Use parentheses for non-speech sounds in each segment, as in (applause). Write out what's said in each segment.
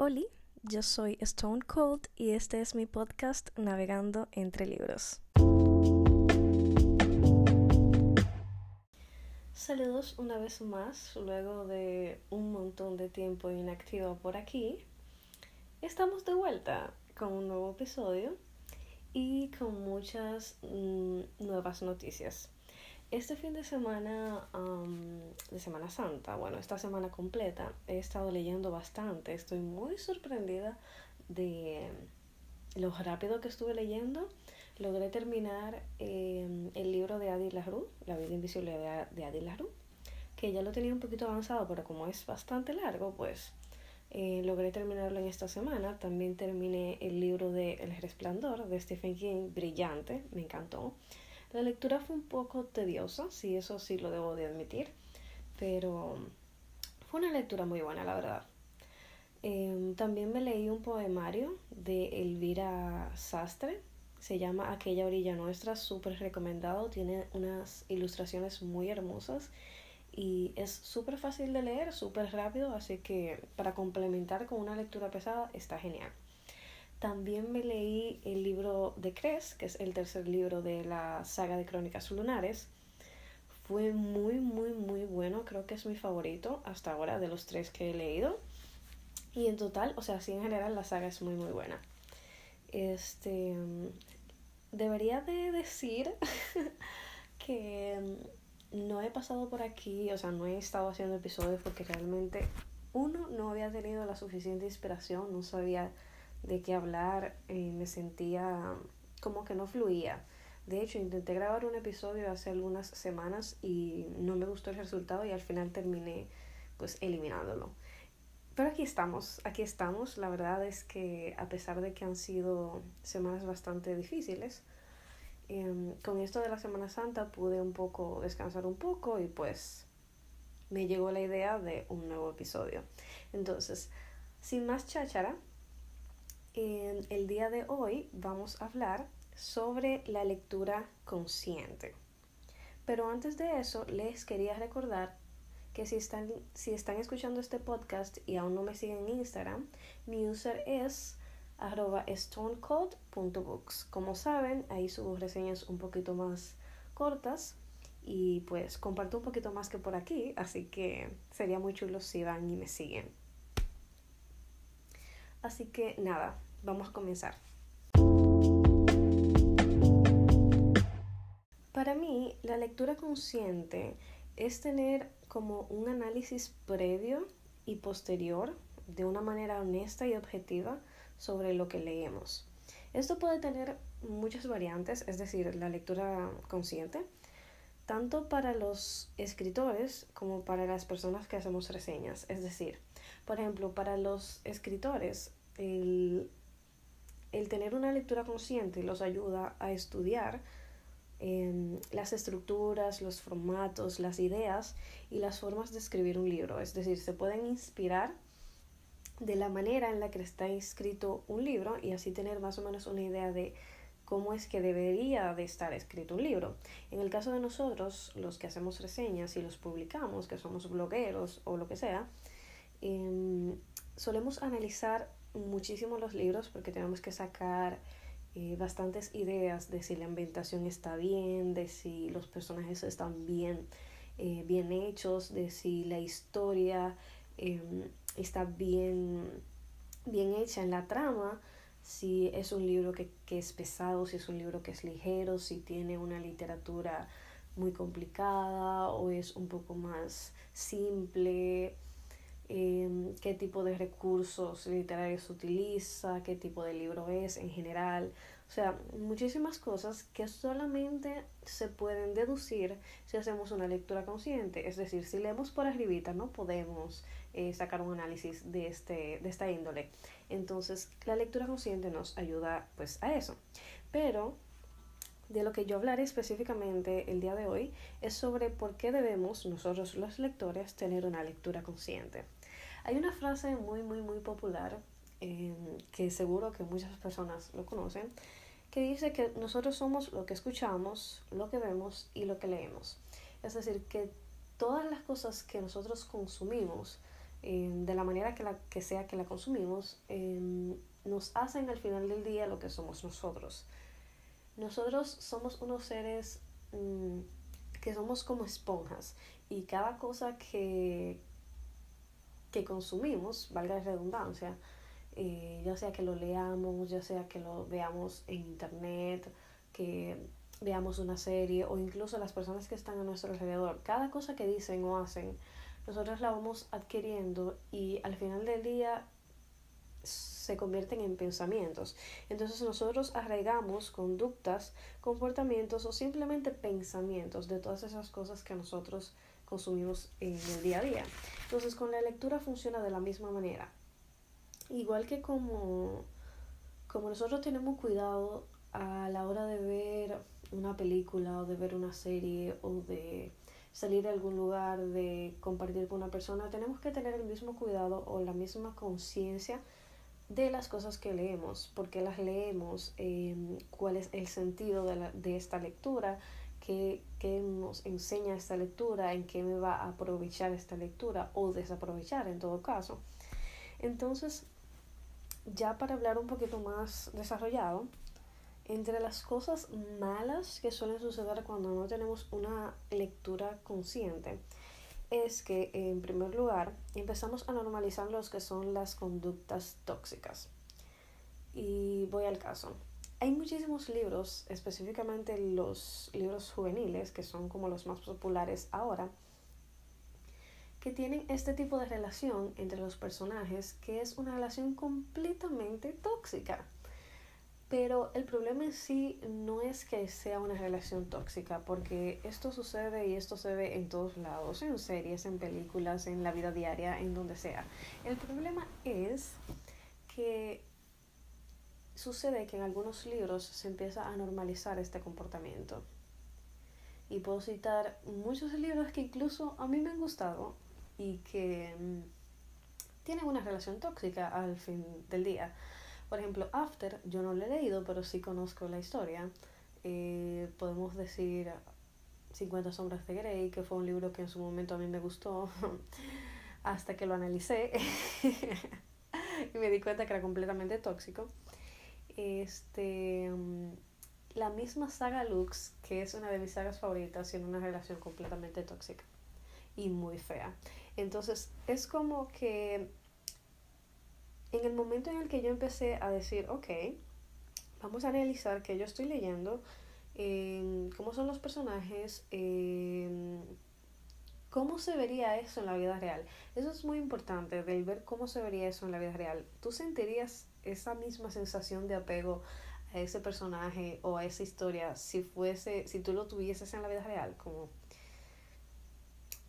Hola, yo soy Stone Cold y este es mi podcast Navegando entre Libros. Saludos una vez más, luego de un montón de tiempo inactivo por aquí. Estamos de vuelta con un nuevo episodio y con muchas mm, nuevas noticias. Este fin de semana de Semana Santa, bueno, esta semana completa, he estado leyendo bastante. Estoy muy sorprendida de lo rápido que estuve leyendo. Logré terminar em, el libro de Adi LaRue, La vida invisible de, de Adi LaRue, que ya lo tenía un poquito avanzado, pero como es bastante largo, pues eh, logré terminarlo en esta semana. También terminé el libro de El Resplandor de Stephen King, brillante, me encantó. La lectura fue un poco tediosa, sí, eso sí lo debo de admitir, pero fue una lectura muy buena, la verdad. Em, también me leí un poemario de Elvira Sastre, se llama Aquella orilla nuestra, súper recomendado, tiene unas ilustraciones muy hermosas y es súper fácil de leer, súper rápido, así que para complementar con una lectura pesada está genial. También me leí el libro de Cres, que es el tercer libro de la saga de Crónicas Lunares. Fue muy, muy, muy bueno. Creo que es mi favorito hasta ahora de los tres que he leído. Y en total, o sea, sí en general la saga es muy, muy buena. Este. Debería de decir (laughs) que no he pasado por aquí, o sea, no he estado haciendo episodios porque realmente, uno, no había tenido la suficiente inspiración, no sabía de qué hablar, y me sentía como que no fluía. De hecho, intenté grabar un episodio hace algunas semanas y no me gustó el resultado y al final terminé pues eliminándolo. Pero aquí estamos, aquí estamos. La verdad es que a pesar de que han sido semanas bastante difíciles, em, con esto de la Semana Santa pude un poco descansar un poco y pues me llegó la idea de un nuevo episodio. Entonces, sin más cháchara, en el día de hoy vamos a hablar sobre la lectura consciente. Pero antes de eso, les quería recordar que si están, si están escuchando este podcast y aún no me siguen en Instagram, mi user es arroba stonecode.books. Como saben, ahí subo reseñas un poquito más cortas y pues comparto un poquito más que por aquí, así que sería muy chulo si van y me siguen. Así que nada, Vamos a comenzar. Para mí, la lectura consciente es tener como un análisis previo y posterior de una manera honesta y objetiva sobre lo que leemos. Esto puede tener muchas variantes, es decir, la lectura consciente, tanto para los escritores como para las personas que hacemos reseñas. Es decir, por ejemplo, para los escritores, el el tener una lectura consciente los ayuda a estudiar em, las estructuras, los formatos, las ideas y las formas de escribir un libro. Es decir, se pueden inspirar de la manera en la que está escrito un libro y así tener más o menos una idea de cómo es que debería de estar escrito un libro. En el caso de nosotros, los que hacemos reseñas y los publicamos, que somos blogueros o lo que sea, em, solemos analizar muchísimo los libros porque tenemos que sacar eh, bastantes ideas de si la ambientación está bien, de si los personajes están bien, eh, bien hechos, de si la historia em, está bien, bien hecha en la trama, si es un libro que, que es pesado, si es un libro que es ligero, si tiene una literatura muy complicada o es un poco más simple Em, qué tipo de recursos literarios utiliza, qué tipo de libro es en general. O sea, muchísimas cosas que solamente se pueden deducir si hacemos una lectura consciente. Es decir, si leemos por arribita no podemos eh, sacar un análisis de, este, de esta índole. Entonces, la lectura consciente nos ayuda pues a eso. Pero de lo que yo hablaré específicamente el día de hoy es sobre por qué debemos nosotros los lectores tener una lectura consciente. Hay una frase muy, muy, muy popular em, que seguro que muchas personas lo conocen, que dice que nosotros somos lo que escuchamos, lo que vemos y lo que leemos. Es decir, que todas las cosas que nosotros consumimos em, de la manera que, la, que sea que la consumimos, em, nos hacen al final del día lo que somos nosotros. Nosotros somos unos seres mm, que somos como esponjas y cada cosa que, que consumimos, valga la redundancia, eh, ya sea que lo leamos, ya sea que lo veamos en internet, que veamos una serie o incluso las personas que están a nuestro alrededor, cada cosa que dicen o hacen, nosotros la vamos adquiriendo y al final del día se convierten en pensamientos. Entonces nosotros arraigamos conductas, comportamientos o simplemente pensamientos de todas esas cosas que nosotros consumimos en el día a día. Entonces con la lectura funciona de la misma manera. Igual que como, como nosotros tenemos cuidado a la hora de ver una película o de ver una serie o de salir a algún lugar, de compartir con una persona, tenemos que tener el mismo cuidado o la misma conciencia de las cosas que leemos, porque las leemos, em, cuál es el sentido de, la, de esta lectura, qué, nos enseña esta lectura, en qué me va a aprovechar esta lectura o desaprovechar en todo caso. Entonces, ya para hablar un poquito más desarrollado, entre las cosas malas que suelen suceder cuando no tenemos una lectura consciente, es que en primer lugar empezamos a normalizar los que son las conductas tóxicas. Y voy al caso. Hay muchísimos libros, específicamente los libros juveniles, que son como los más populares ahora, que tienen este tipo de relación entre los personajes, que es una relación completamente tóxica. Pero el problema en sí no es que sea una relación tóxica, porque esto sucede y esto se ve en todos lados, en series, en películas, en la vida diaria, en donde sea. El problema es que sucede que en algunos libros se empieza a normalizar este comportamiento. Y puedo citar muchos libros que incluso a mí me han gustado y que mm, tienen una relación tóxica al fin del día. Por ejemplo, After, yo no lo he leído, pero sí conozco la historia. Eh, podemos decir 50 sombras de Grey, que fue un libro que en su momento a mí me gustó, (laughs) hasta que lo analicé (laughs) y me di cuenta que era completamente tóxico. Este, mm, la misma saga Lux, que es una de mis sagas favoritas, tiene una relación completamente tóxica y muy fea. Entonces, es como que en el momento en el que yo empecé a decir, ok, vamos a analizar que yo estoy leyendo, em, cómo son los personajes, em, cómo se vería eso en la vida real. Eso es muy importante, del ver cómo se vería eso en la vida real. ¿Tú sentirías esa misma sensación de apego a ese personaje o a esa historia si fuese, si tú lo tuvieses en la vida real? Como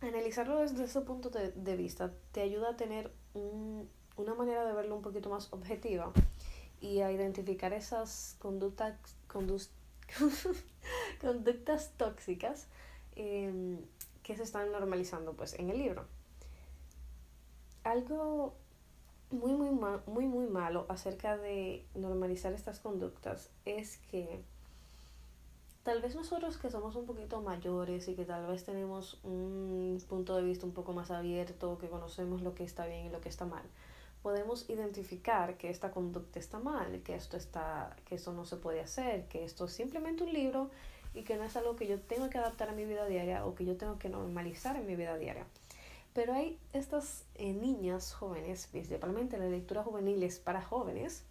analizarlo desde ese punto de, vista te ayuda a tener un una manera de verlo un poquito más objetiva y a identificar esas conductas, (laughs) conductas tóxicas em, que se están normalizando pues en el libro. Algo muy, muy, muy, muy malo acerca de normalizar estas conductas es que tal vez nosotros que somos un poquito mayores y que tal vez tenemos un punto de vista un poco más abierto, que conocemos lo que está bien y lo que está mal, podemos identificar que esta conducta está mal, que esto está, que esto no se puede hacer, que esto es simplemente un libro y que no es algo que yo tengo que adaptar a mi vida diaria o que yo tengo que normalizar en mi vida diaria. Pero hay estas eh, niñas jóvenes, principalmente la lectura juvenil es para jóvenes,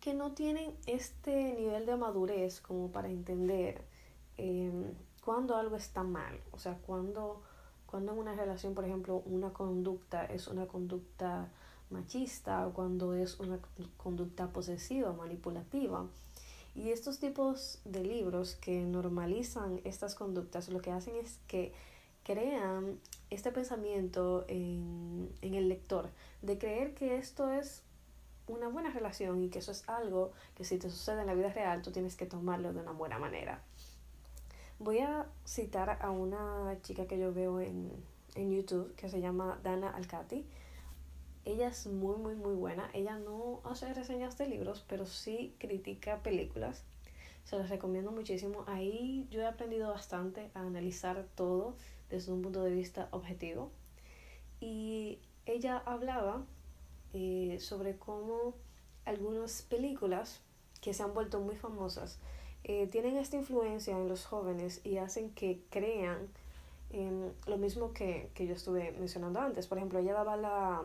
que no tienen este nivel de madurez como para entender eh, cuando algo está mal, o sea, cuando cuando en una relación, por ejemplo, una conducta es una conducta machista o cuando es una conducta posesiva, manipulativa. Y estos tipos de libros que normalizan estas conductas lo que hacen es que crean este pensamiento en, en el lector de creer que esto es una buena relación y que eso es algo que si te sucede en la vida real tú tienes que tomarlo de una buena manera. Voy a citar a una chica que yo veo en, en YouTube que se llama Dana Alcati. Ella es muy, muy, muy buena. Ella no hace reseñas de libros, pero sí critica películas. Se las recomiendo muchísimo. Ahí yo he aprendido bastante a analizar todo desde un punto de vista objetivo. y ella hablaba eh, sobre cómo algunas películas que se han vuelto muy famosas eh, tienen esta influencia en los jóvenes y hacen que crean lo mismo que, que, yo estuve mencionando antes. Por ejemplo, ella daba, la,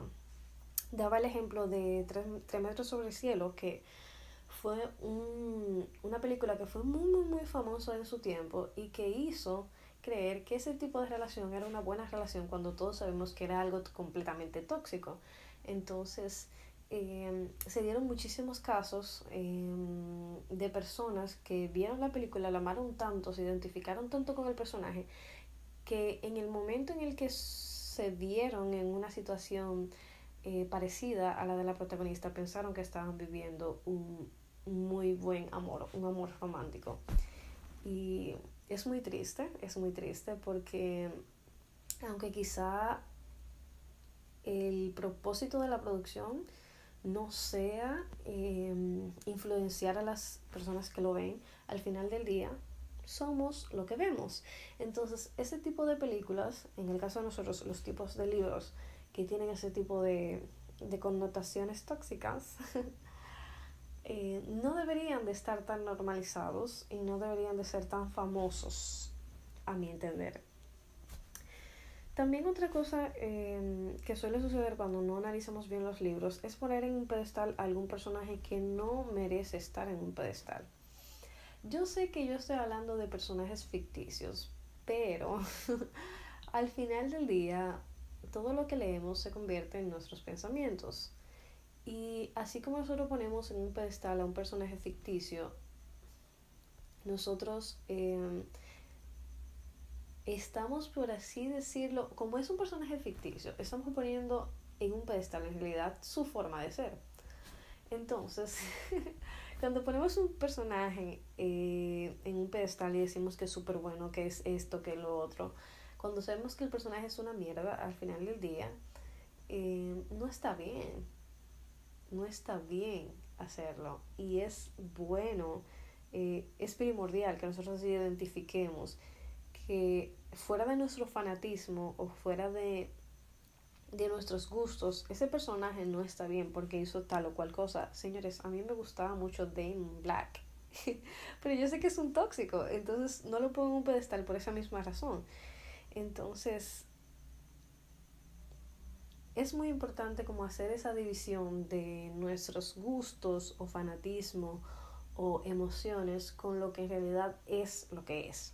daba el ejemplo de Tres, metros sobre el cielo, que fue un, una película que fue muy, muy, muy famosa en su tiempo y que hizo creer que ese tipo de relación era una buena relación cuando todos sabemos que era algo completamente tóxico. Entonces, eh, se dieron muchísimos casos eh, de personas que vieron la película, la amaron tanto, se identificaron tanto con el personaje, que en el momento en el que se vieron en una situación eh, parecida a la de la protagonista, pensaron que estaban viviendo un muy buen amor, un amor romántico. Y es muy triste, es muy triste porque aunque quizá el propósito de la producción no sea em, influenciar a las personas que lo ven, al final del día somos lo que vemos. Entonces, ese tipo de películas, en el caso de nosotros, los tipos de libros que tienen ese tipo de, de connotaciones tóxicas, (laughs) eh, no deberían de estar tan normalizados y no deberían de ser tan famosos, a mi entender. También otra cosa em, que suele suceder cuando no analizamos bien los libros es poner en un pedestal a algún personaje que no merece estar en un pedestal. Yo sé que yo estoy hablando de personajes ficticios, pero (laughs) al final del día todo lo que leemos se convierte en nuestros pensamientos. Y así como nosotros ponemos en un pedestal a un personaje ficticio, nosotros eh, estamos, por así decirlo, como es un personaje ficticio, estamos poniendo en un pedestal en realidad su forma de ser. Entonces, (laughs) cuando ponemos un personaje eh, en un pedestal y decimos que es súper bueno, que es esto, que es lo otro, cuando sabemos que el personaje es una mierda al final del día, eh, no está bien. No está bien hacerlo. Y es bueno, eh, es primordial que nosotros identifiquemos que fuera de nuestro fanatismo o fuera de, de nuestros gustos, ese personaje no está bien porque hizo tal o cual cosa. Señores, a mí me gustaba mucho Damon Black. (laughs) Pero yo sé que es un tóxico, entonces no lo pongo en un pedestal por esa misma razón. Entonces, es muy importante como hacer esa división de nuestros gustos o fanatismo o emociones con lo que en realidad es lo que es.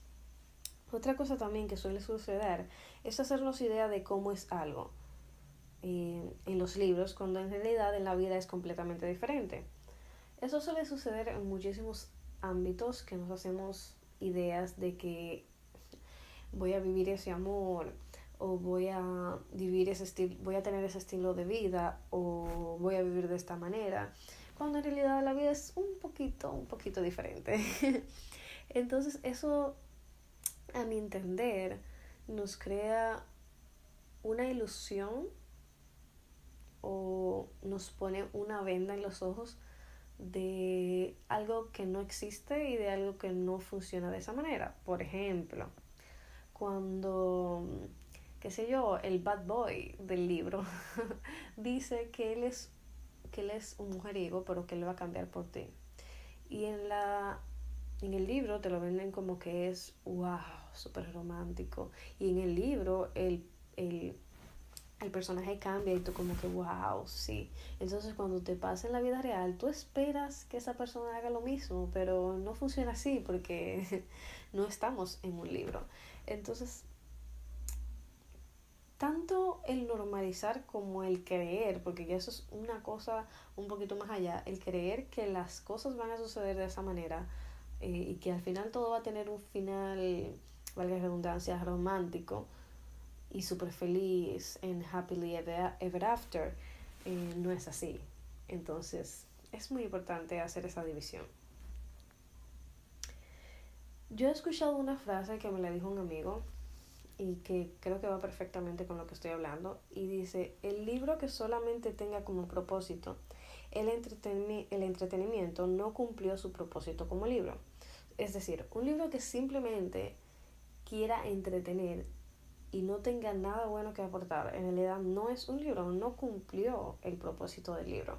Otra cosa también que suele suceder es hacernos idea de cómo es algo eh, en los libros, cuando en realidad en la vida es completamente diferente. Eso suele suceder en muchísimos ámbitos que nos hacemos ideas de que voy a vivir ese amor o voy a vivir ese estilo, voy a tener ese estilo de vida o voy a vivir de esta manera, cuando en realidad la vida es un poquito, un poquito diferente. (laughs) Entonces eso a mi entender, nos crea una ilusión o nos pone una venda en los ojos de algo que no existe y de algo que no funciona de esa manera. Por ejemplo, cuando, qué sé yo, el bad boy del libro (laughs) dice que él es que él es un mujeriego, pero que él va a cambiar por ti. Y en la en el libro te lo venden como que es wow, súper romántico. Y en el libro el, el, el, personaje cambia y tú como que wow, sí. Entonces cuando te pasa en la vida real, tú esperas que esa persona haga lo mismo, pero no funciona así porque (laughs) no estamos en un libro. Entonces, tanto el normalizar como el creer, porque ya eso es una cosa un poquito más allá, el creer que las cosas van a suceder de esa manera eh, y que al final todo va a tener un final, valga la redundancia, romántico y súper feliz en happily ever, after, eh, no es así. Entonces es muy importante hacer esa división. Yo he escuchado una frase que me la dijo un amigo y que creo que va perfectamente con lo que estoy hablando y dice, el libro que solamente tenga como propósito el, el entretenimiento no cumplió su propósito como libro. Es decir, un libro que simplemente quiera entretener y no tenga nada bueno que aportar, en realidad no es un libro, no cumplió el propósito del libro.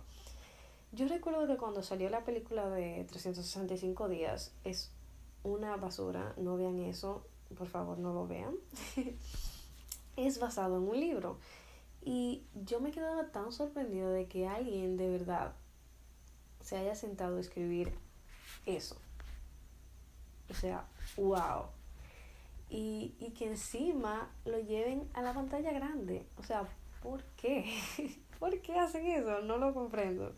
Yo recuerdo que cuando salió la película de 365 días, es una basura, no vean eso, por favor no lo vean. (laughs) es basado en un libro. Y yo me quedaba tan sorprendido de que alguien de verdad se haya sentado a escribir eso. O sea, wow. Y, y que encima lo lleven a la pantalla grande. O sea, ¿por qué? (laughs) ¿Por qué hacen eso? No lo comprendo.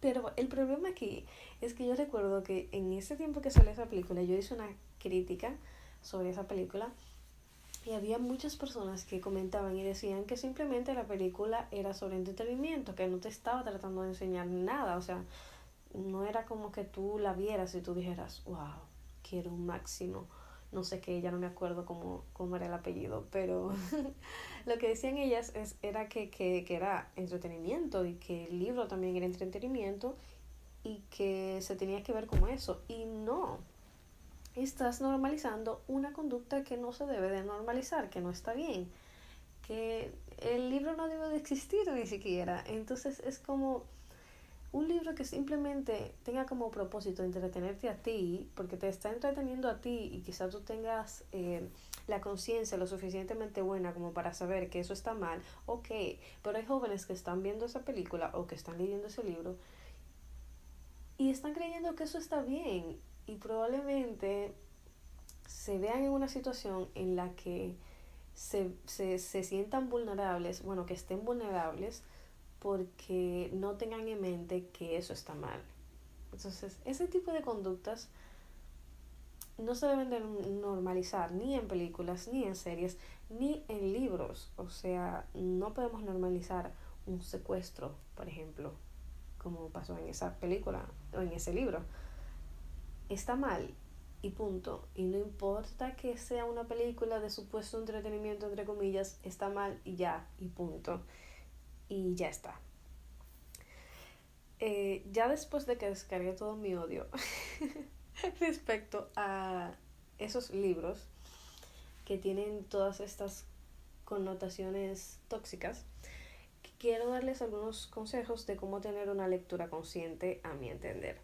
Pero el problema aquí es que yo recuerdo que en ese tiempo que salió esa película, yo hice una crítica sobre esa película. Y había muchas personas que comentaban y decían que simplemente la película era sobre entretenimiento, que no te estaba tratando de enseñar nada, o sea, no era como que tú la vieras y tú dijeras, wow, quiero un máximo no sé qué, ya no me acuerdo cómo, cómo era el apellido, pero (laughs) lo que decían ellas es, era que, que, que era entretenimiento y que el libro también era entretenimiento y que se tenía que ver como eso. Y no, estás normalizando una conducta que no se debe de normalizar, que no está bien, que el libro no debe de existir ni siquiera. Entonces es como un libro que simplemente tenga como propósito entretenerte a ti, porque te está entreteniendo a ti y quizás tú tengas eh, la conciencia lo suficientemente buena como para saber que eso está mal, ok, pero hay jóvenes que están viendo esa película o que están leyendo ese libro y están creyendo que eso está bien y probablemente se vean en una situación en la que se, se, se sientan vulnerables, bueno, que estén vulnerables, porque no tengan en mente que eso está mal. Entonces, ese tipo de conductas no se deben de normalizar ni en películas, ni en series, ni en libros. O sea, no podemos normalizar un secuestro, por ejemplo, como pasó en esa película o en ese libro. Está mal y punto. Y no importa que sea una película de supuesto entretenimiento, entre comillas, está mal y ya, y punto y ya está. Eh, ya después de que descargué todo mi odio (laughs) respecto a esos libros que tienen todas estas connotaciones tóxicas, quiero darles algunos consejos de cómo tener una lectura consciente a mi entender.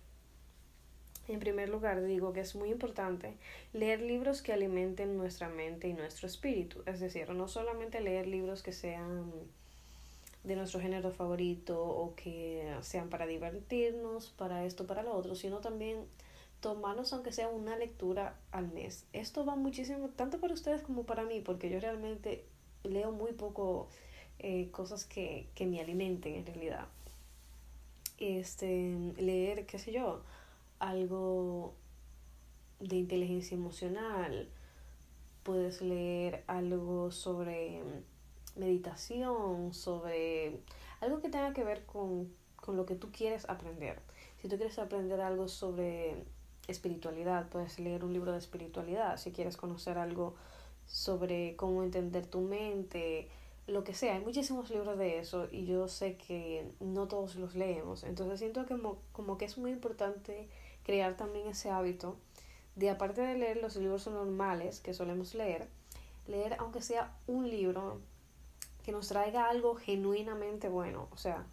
En primer lugar, digo que es muy importante leer libros que alimenten nuestra mente y nuestro espíritu. Es decir, no solamente leer libros que sean de nuestro género favorito o que sean para divertirnos, para esto, para lo otro, sino también tomarnos aunque sea una lectura al mes. Esto va muchísimo, tanto para ustedes como para mí, porque yo realmente leo muy poco eh, cosas que, que me alimenten en realidad. Este, leer, qué sé yo, algo de inteligencia emocional, puedes leer algo sobre meditación, sobre algo que tenga que ver con, con lo que tú quieres aprender. Si tú quieres aprender algo sobre espiritualidad, puedes leer un libro de espiritualidad. Si quieres conocer algo sobre cómo entender tu mente, lo que sea. Hay muchísimos libros de eso y yo sé que no todos los leemos. Entonces siento que como, como que es muy importante crear también ese hábito de aparte de leer los libros normales que solemos leer, leer aunque sea un libro que nos traiga algo genuinamente bueno. O sea,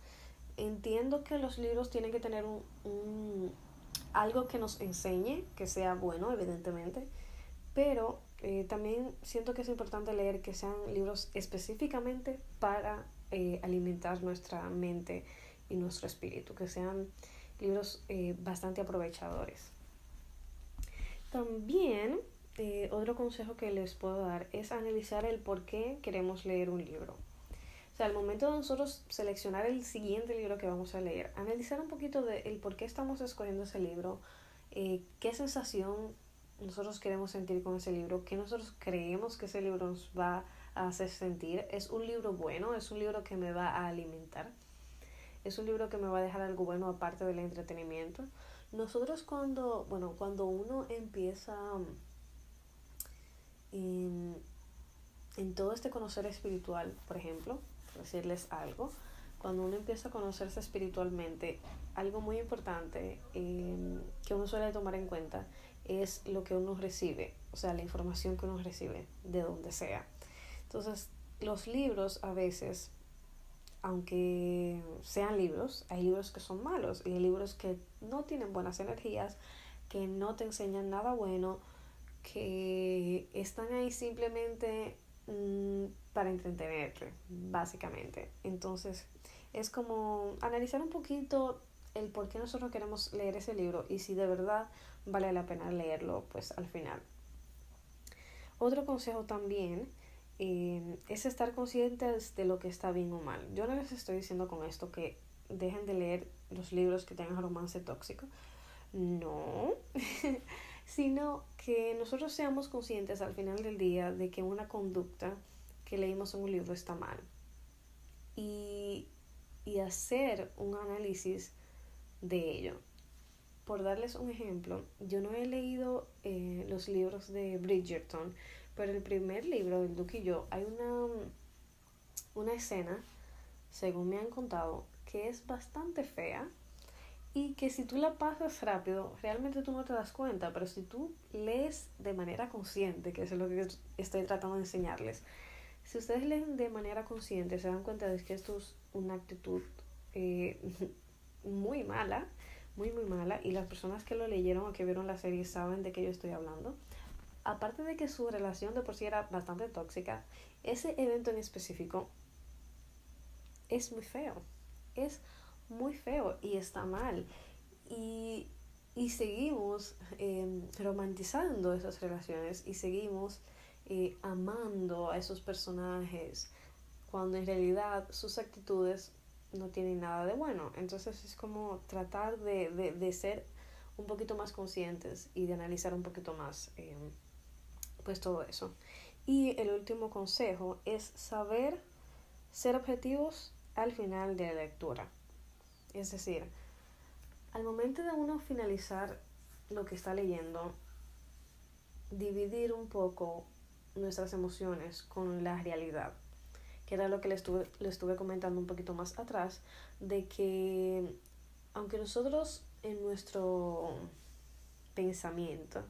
entiendo que los libros tienen que tener un, algo que nos enseñe, que sea bueno, evidentemente, pero eh, también siento que es importante leer que sean libros específicamente para eh, alimentar nuestra mente y nuestro espíritu, que sean libros eh, bastante aprovechadores. También eh, otro consejo que les puedo dar es analizar el por qué queremos leer un libro. O sea, al momento de nosotros seleccionar el siguiente libro que vamos a leer, analizar un poquito de el por qué estamos escogiendo ese libro, eh, qué sensación nosotros queremos sentir con ese libro, qué nosotros creemos que ese libro nos va a hacer sentir. ¿Es un libro bueno? ¿Es un libro que me va a alimentar? ¿Es un libro que me va a dejar algo bueno aparte del entretenimiento? Nosotros cuando, bueno, cuando uno empieza en, todo este conocer espiritual, por ejemplo, decirles algo, cuando uno empieza a conocerse espiritualmente, algo muy importante em, que uno suele tomar en cuenta es lo que uno recibe, o sea, la información que uno recibe de donde sea. Entonces, los libros a veces, aunque sean libros, hay libros que son malos y hay libros que no tienen buenas energías, que no te enseñan nada bueno, que están ahí simplemente mm, para entretenerte, básicamente. Entonces, es como analizar un poquito el por qué nosotros queremos leer ese libro y si de verdad vale la pena leerlo, pues al final. Otro consejo también eh, es estar conscientes de lo que está bien o mal. Yo no les estoy diciendo con esto que dejen de leer los libros que tengan romance tóxico. No, (laughs) sino que nosotros seamos conscientes al final del día de que una conducta que leímos en un libro está mal. Y, y hacer un análisis de ello. Por darles un ejemplo, yo no he leído eh, los libros de Bridgerton, pero el primer libro, El Duque y yo, hay una, una escena, según me han contado, que es bastante fea y que si tú la pasas rápido, realmente tú no te das cuenta, pero si tú lees de manera consciente, que es lo que estoy tratando de enseñarles, si ustedes leen de manera consciente, se dan cuenta de que esto es una actitud eh, (laughs) muy mala, muy muy mala, y las personas que lo leyeron o que vieron la serie saben de qué yo estoy hablando aparte de que su relación de por sí era bastante tóxica, ese evento en específico es muy feo. Es muy feo y está mal. Y, seguimos em, romantizando esas relaciones y seguimos eh, amando a esos personajes cuando en realidad sus actitudes no tienen nada de bueno. Entonces es como tratar de, de, ser un poquito más conscientes y de analizar un poquito más. Em, pues todo eso. Y el último consejo es saber ser objetivos al final de la lectura. Es decir, al momento de uno finalizar lo que está leyendo, dividir un poco nuestras emociones con la realidad, que era lo que le estuve, le estuve comentando un poquito más atrás, de que aunque nosotros en nuestro pensamiento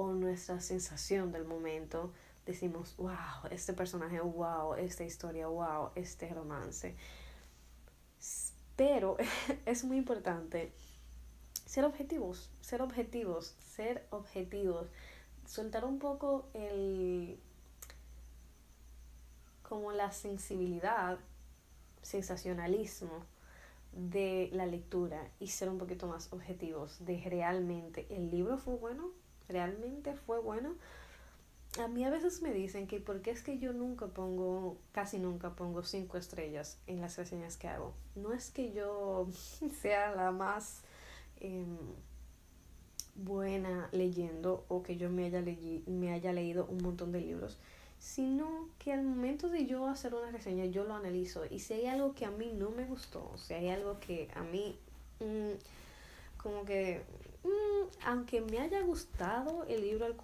o nuestra sensación del momento, decimos, wow, este personaje, wow, esta historia, wow, este romance. Pero (laughs) es muy importante ser objetivos, ser objetivos, ser objetivos, soltar un poco el como la sensibilidad, sensacionalismo de la lectura y ser un poquito más objetivos de realmente el libro fue bueno, realmente fue bueno. A mí a veces me dicen que porque es que yo nunca pongo, casi nunca pongo cinco estrellas en las reseñas que hago. No es que yo (laughs) sea la más em, buena leyendo o que yo me haya, me haya leído un montón de libros, sino que al momento de yo hacer una reseña yo lo analizo y si hay algo que a mí no me gustó, si hay algo que a mí mm, como que Mm, aunque me haya gustado el libro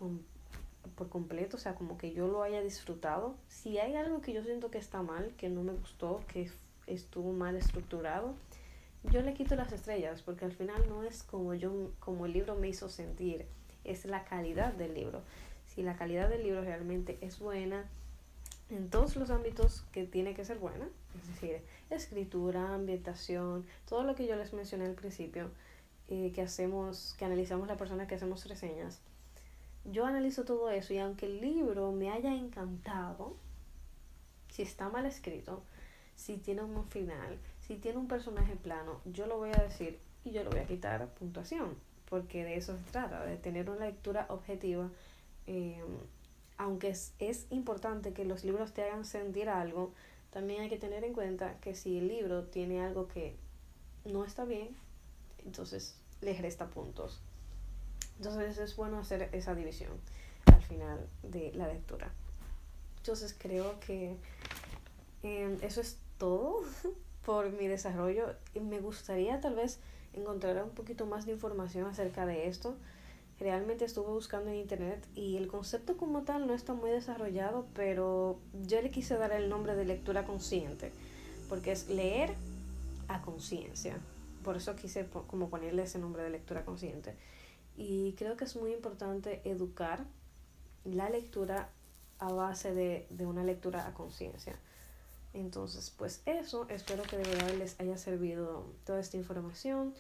por completo, o sea, como que yo lo haya disfrutado, si hay algo que yo siento que está mal, que no me gustó, que estuvo mal estructurado, yo le quito las estrellas, porque al final no es como yo, como el libro me hizo sentir, es la calidad del libro. Si la calidad del libro realmente es buena, en todos los ámbitos que tiene que ser buena, es decir, escritura, ambientación, todo lo que yo les mencioné al principio, eh, que hacemos, que analizamos la persona que hacemos reseñas, yo analizo todo eso y aunque el libro me haya encantado, si está mal escrito, si tiene un final, si tiene un personaje plano, yo lo voy a decir y yo lo voy a quitar puntuación, porque de eso se trata, de tener una lectura objetiva. Eh, aunque es, es importante que los libros te hagan sentir algo, también hay que tener en cuenta que si el libro tiene algo que no está bien, entonces les resta puntos. Entonces es bueno hacer esa división al final de la lectura. Entonces creo que em, eso es todo (laughs) por mi desarrollo. Me gustaría tal vez encontrar un poquito más de información acerca de esto. Realmente estuve buscando en internet y el concepto como tal no está muy desarrollado, pero yo le quise dar el nombre de lectura consciente, porque es leer a conciencia por eso quise como ponerle ese nombre de lectura consciente. Y creo que es muy importante educar la lectura a base de, de una lectura a conciencia. Entonces, pues eso, espero que de verdad les haya servido toda esta información,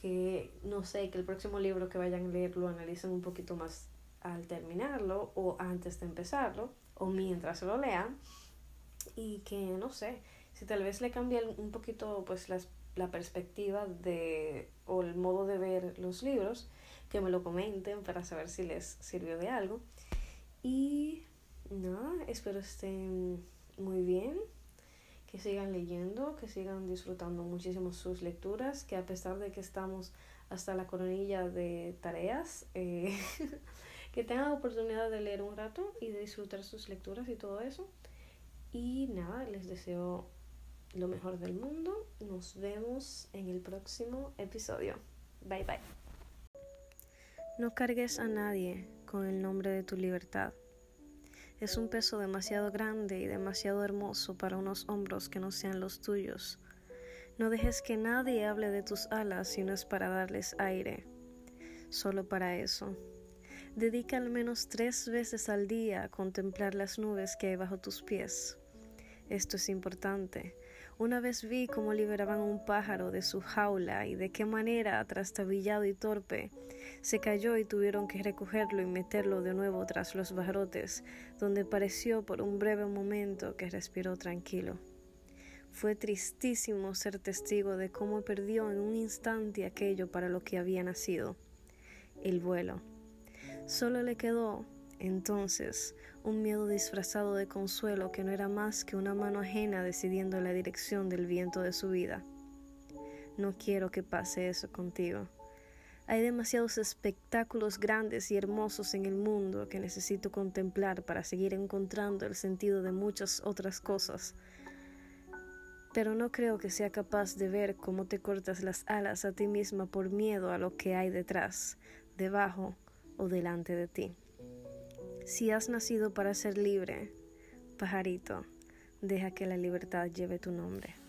que no sé, que el próximo libro que vayan a leer lo analicen un poquito más al terminarlo o antes de empezarlo o mientras lo lean y que no sé, si tal vez le cambie un poquito pues las, la perspectiva de o el modo de ver los libros, que me lo comenten para saber si les sirvió de algo. Y nada, espero estén muy bien, que sigan leyendo, que sigan disfrutando muchísimo sus lecturas, que a pesar de que estamos hasta la coronilla de tareas, eh, (laughs) que tengan oportunidad de leer un rato y de disfrutar sus lecturas y todo eso. Y nada, les deseo lo mejor del mundo. Nos vemos en el próximo episodio. Bye bye. No cargues a nadie con el nombre de tu libertad. Es un peso demasiado grande y demasiado hermoso para unos hombros que no sean los tuyos. No dejes que nadie hable de tus alas si no es para darles aire. Solo para eso. Dedica al menos tres veces al día a contemplar las nubes que hay bajo tus pies. Esto es importante. Una vez vi cómo liberaban un pájaro de su jaula y de qué manera, trastabillado y torpe, se cayó y tuvieron que recogerlo y meterlo de nuevo tras los barrotes, donde pareció por un breve momento que respiró tranquilo. Fue tristísimo ser testigo de cómo perdió en un instante aquello para lo que había nacido, el vuelo. Solo le quedó, entonces, un miedo disfrazado de consuelo que no era más que una mano ajena decidiendo la dirección del viento de su vida. No quiero que pase eso contigo. Hay demasiados espectáculos grandes y hermosos en el mundo que necesito contemplar para seguir encontrando el sentido de muchas otras cosas. Pero no creo que sea capaz de ver cómo te cortas las alas a ti misma por miedo a lo que hay detrás, debajo o delante de ti. Si has nacido para ser libre, pajarito, deja que la libertad lleve tu nombre.